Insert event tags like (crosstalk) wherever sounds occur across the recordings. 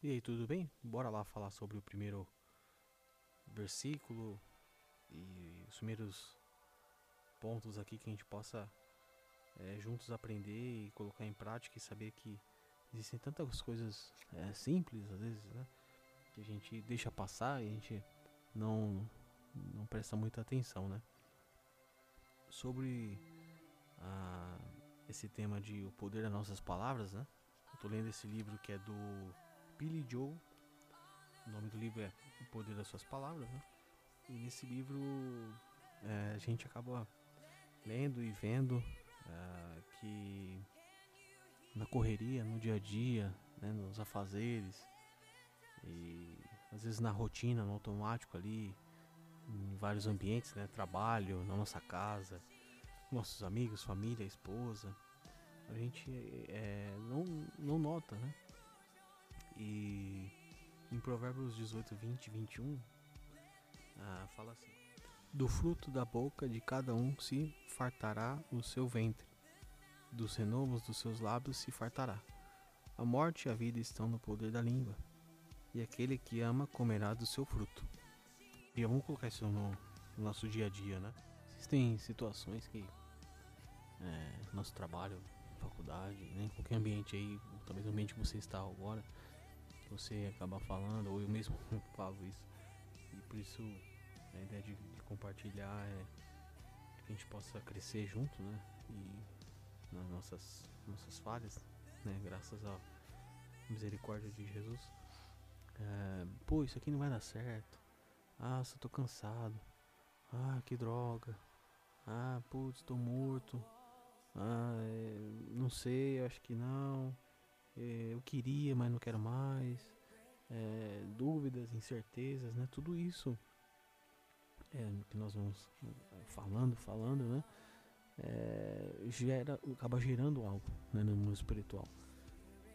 E aí, tudo bem? Bora lá falar sobre o primeiro versículo e os primeiros pontos aqui que a gente possa é, juntos aprender e colocar em prática e saber que existem tantas coisas é, simples às vezes, né? Que a gente deixa passar e a gente não, não presta muita atenção, né? Sobre a, esse tema de o poder das nossas palavras, né? Eu tô lendo esse livro que é do Billy Joe. O nome do livro é O Poder das Suas Palavras, né? E nesse livro é, a gente acaba lendo e vendo é, que na correria, no dia a dia, né, nos afazeres e às vezes na rotina, no automático ali, em vários ambientes, né, trabalho, na nossa casa, nossos amigos, família, esposa, a gente é, não, não nota, né? E em Provérbios 18, 20 e 21, ah, fala assim: Do fruto da boca de cada um se fartará o seu ventre, dos renovos dos seus lábios se fartará. A morte e a vida estão no poder da língua, e aquele que ama comerá do seu fruto. E vamos colocar isso no, no nosso dia a dia, né? Existem situações que é, nosso trabalho, faculdade, né, qualquer ambiente aí, talvez o ambiente que você está agora, você acaba falando, ou eu mesmo (laughs) falo isso. E por isso a ideia de, de compartilhar é que a gente possa crescer junto, né? E nas nossas, nossas falhas, né? Graças à misericórdia de Jesus. É, Pô, isso aqui não vai dar certo. Ah, só tô cansado. Ah, que droga. Ah, putz, tô morto. Ah, é, não sei, acho que não. É, eu queria, mas não quero mais. É, dúvidas, incertezas, né? Tudo isso é, que nós vamos falando, falando, né? É, gera, acaba gerando algo né, no mundo espiritual,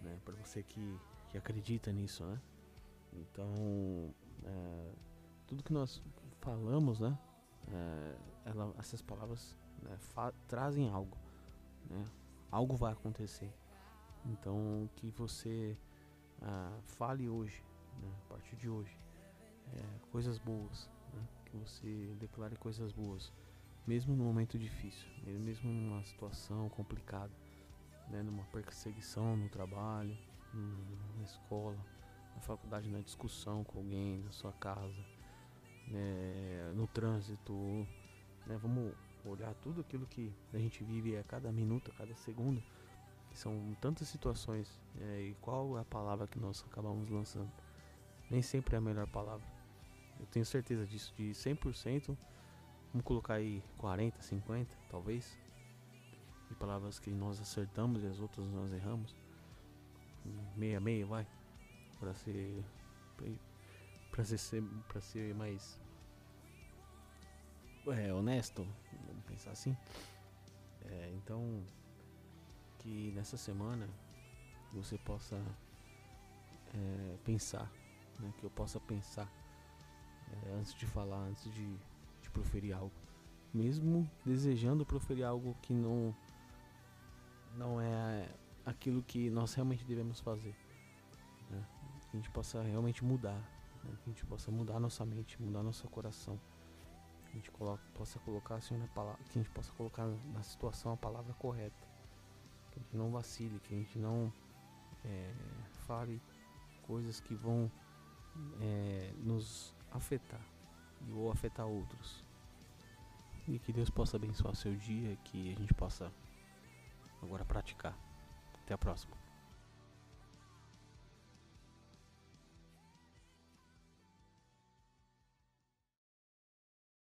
né? Para você que, que acredita nisso, né? Então, tudo que nós falamos, né? Ela, essas palavras né, trazem algo, né? Algo vai acontecer. Então, que você ah, fale hoje, né, a partir de hoje, é, coisas boas, né, que você declare coisas boas, mesmo no momento difícil, mesmo numa situação complicada, né, numa perseguição no trabalho, na escola, na faculdade, na discussão com alguém, na sua casa, né, no trânsito, né, vamos olhar tudo aquilo que a gente vive a cada minuto, a cada segundo são tantas situações é, e qual é a palavra que nós acabamos lançando? Nem sempre é a melhor palavra. Eu tenho certeza disso, de 100%, vamos colocar aí 40, 50, talvez, de palavras que nós acertamos e as outras nós erramos. Meia meia, vai, para ser para ser para ser mais é, honesto, vamos pensar assim. É, então que nessa semana você possa é, pensar, né? que eu possa pensar é, antes de falar, antes de, de proferir algo, mesmo desejando proferir algo que não não é aquilo que nós realmente devemos fazer, né? que a gente possa realmente mudar, né? que a gente possa mudar nossa mente, mudar nosso coração, que a gente coloca, possa colocar assim na palavra, que a gente possa colocar na situação a palavra correta gente não vacile, que a gente não é, fale coisas que vão é, nos afetar ou afetar outros. E que Deus possa abençoar seu dia, que a gente possa agora praticar. Até a próxima.